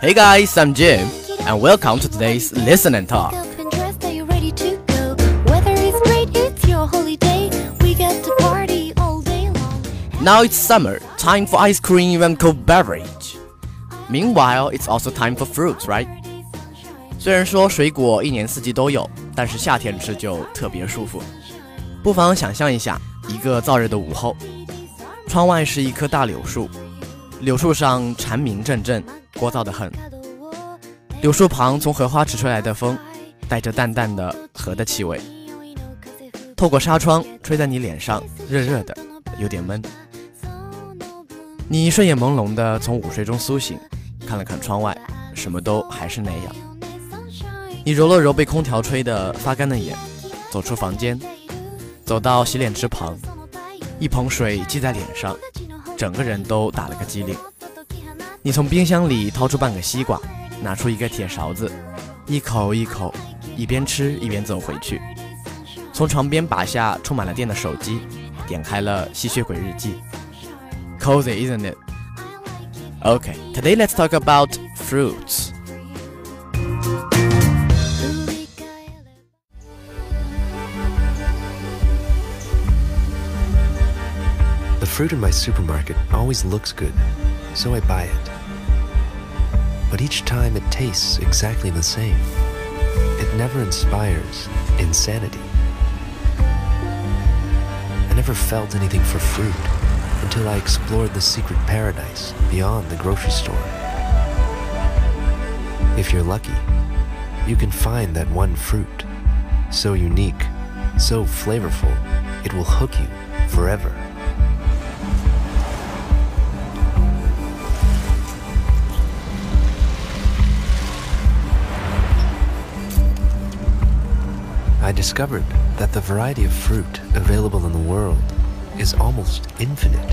Hey guys, I'm Jim, and welcome to today's Listen and Talk. Now it's summer, time for ice cream and cold beverage. Meanwhile, it's also time for fruits, right? 虽然说水果一年四季都有，但是夏天吃就特别舒服。不妨想象一下，一个燥热的午后，窗外是一棵大柳树， 柳树上蝉鸣阵阵，聒噪的很。柳树旁从荷花池吹来的风，带着淡淡的荷的气味，透过纱窗吹在你脸上，热热的，有点闷。你睡眼朦胧的从午睡中苏醒，看了看窗外，什么都还是那样。你揉了揉被空调吹得发干的眼，走出房间，走到洗脸池旁，一盆水积在脸上，整个人都打了个激灵。你从冰箱里掏出半个西瓜。拿出一个铁勺子，一口一口，一边吃一边走回去。从床边拔下充满了电的手机，点开了《吸血鬼日记》。Cozy, isn't it? Okay, today let's talk about fruits. Fruit in my supermarket always looks good, so I buy it but each time it tastes exactly the same. It never inspires insanity. I never felt anything for fruit until I explored the secret paradise beyond the grocery store. If you're lucky, you can find that one fruit, so unique, so flavorful, it will hook you forever. discovered that the variety of fruit available in the world is almost infinite,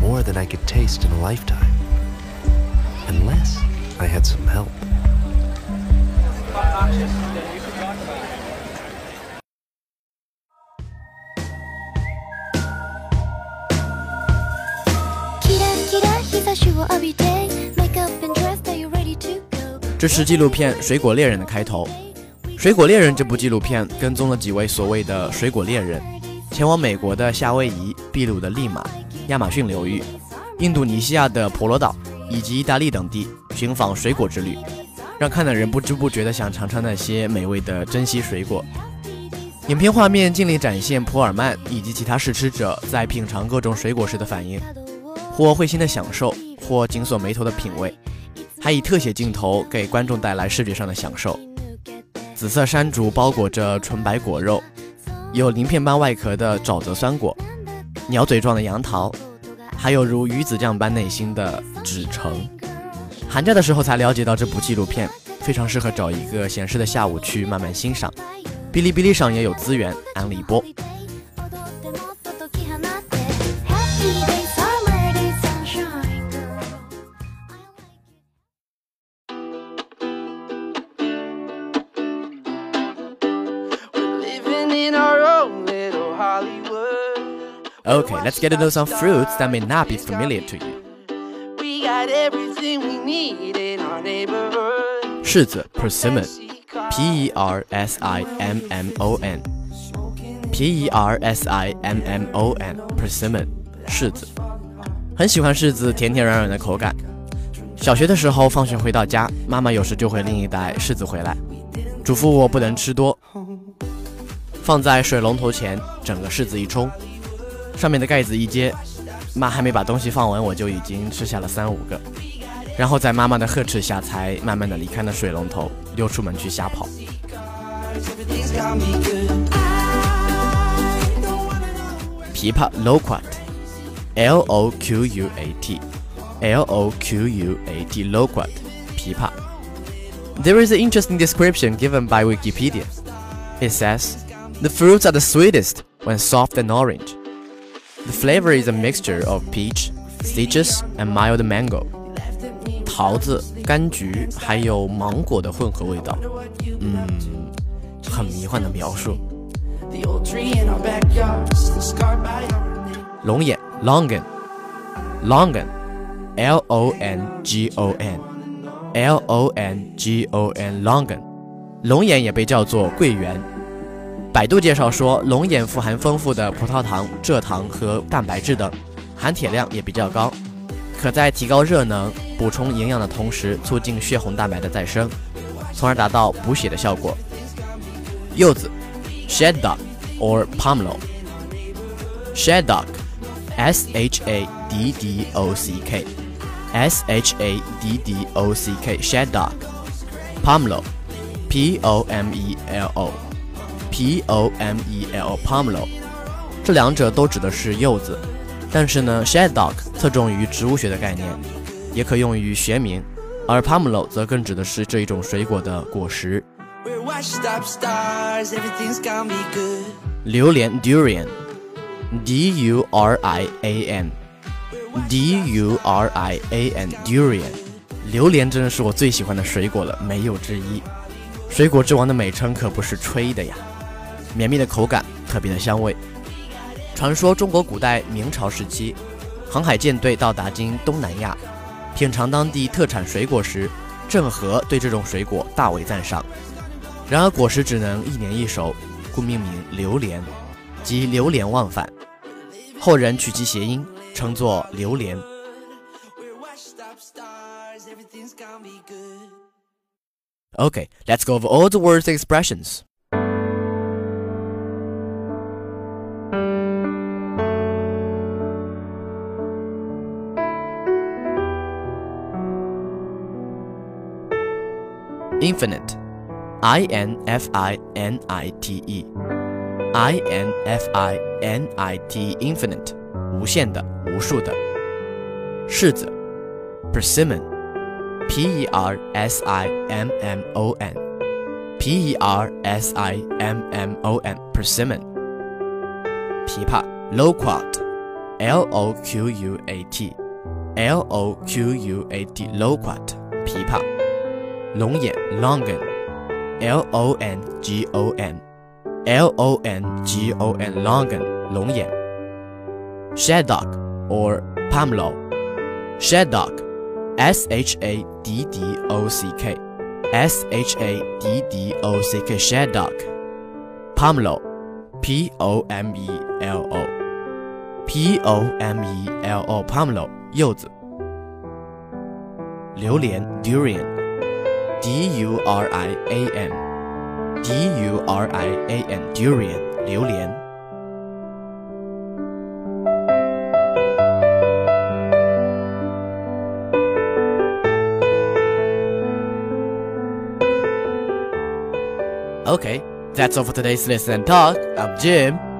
more than I could taste in a lifetime, unless I had some help. This 这是纪录片《水果猎人》的开头。《 水果猎人》这部纪录片跟踪了几位所谓的水果猎人，前往美国的夏威夷、秘鲁的利马、亚马逊流域、印度尼西亚的婆罗岛以及意大利等地，寻访水果之旅，让看的人不知不觉地想尝尝那些美味的珍稀水果。影片画面尽力展现普尔曼以及其他试吃者在品尝各种水果时的反应，或会心的享受，或紧锁眉头的品味，还以特写镜头给观众带来视觉上的享受。紫色山竹包裹着纯白果肉，有鳞片般外壳的沼泽酸果，鸟嘴状的杨桃，还有如鱼子酱般内心的纸橙。寒假的时候才了解到这部纪录片，非常适合找一个闲适的下午去慢慢欣赏。哔哩哔哩上也有资源，安利一波。Okay, let's get to know some fruits that may not be familiar to you. We got everything we need in our neighborhood. 柿子 persimmon, P E R S I M M O N, P E R S I M M O N, persimmon 柿子，很喜欢柿子甜甜软软的口感。小学的时候，放学回到家，妈妈有时就会拎一袋柿子回来，嘱咐我不能吃多，放在水龙头前，整个柿子一冲。上面的盖子一揭，妈还没把东西放完，我就已经吃下了三五个，然后在妈妈的呵斥下，才慢慢的离开了水龙头，溜出门去瞎跑。琵琶 loquat，L O Q U A T，L O Q U A T loquat，琵琶。There is an interesting description given by Wikipedia. It says, the fruits are the sweetest when soft and orange. The flavor is a mixture of peach, citrus, and mild mango. 桃子、柑橘还有芒果的混合味道，嗯，很迷幻的描述。龙眼 （longan），longan，l o n g o n， l o n g o n longan，龙眼也被叫做桂圆。 百度介绍说，龙眼富含丰富的葡萄糖、蔗糖和蛋白质等，含铁量也比较高，可在提高热能、补充营养的同时，促进血红蛋白的再生，从而达到补血的效果。柚子，shaddock or pomelo。shaddock，s h a d d o c k，s h a d d o c k，shaddock。pomelo，p o m e l o，p o m e l o，pomelo。这两者都指的是柚子，但是呢，shaddock 侧重于植物学的概念，也可用于学名，而 pomelo 则更指的是这一种水果的果实。榴莲 durian，d u r i a n，d u r i a n，durian。榴莲真的是我最喜欢的水果了，没有之一。水果之王的美称可不是吹的呀！绵密的口感，特别的香味。传说中国古代明朝时期，航海舰队到达今东南亚，品尝当地特产水果时，郑和对这种水果大为赞赏。然而果实只能一年一熟，故命名榴莲，即流连忘返。后人取其谐音，称作榴莲。Okay, let's go over all the words and expressions. Infinite I N F I N I T E I N F I N I T infinite 无限的、无数的。柿子 persimmon P E R S I M M O N P E R S I M M O N persimmon 琵琶 loquat L O Q U A T L O Q U A T loquat 琵琶 龙眼 longan L O N G O N L O N G O N longan 龙眼 shaddock or pomelo shaddock S H A D D O C K S H A D D O C K shaddock pomelo P O M E L O P O M E L O pomelo 柚子榴莲 durian D U R I A N D U R I A N durian 榴莲。Okay, that's all for today's listen and talk. I'm Jim.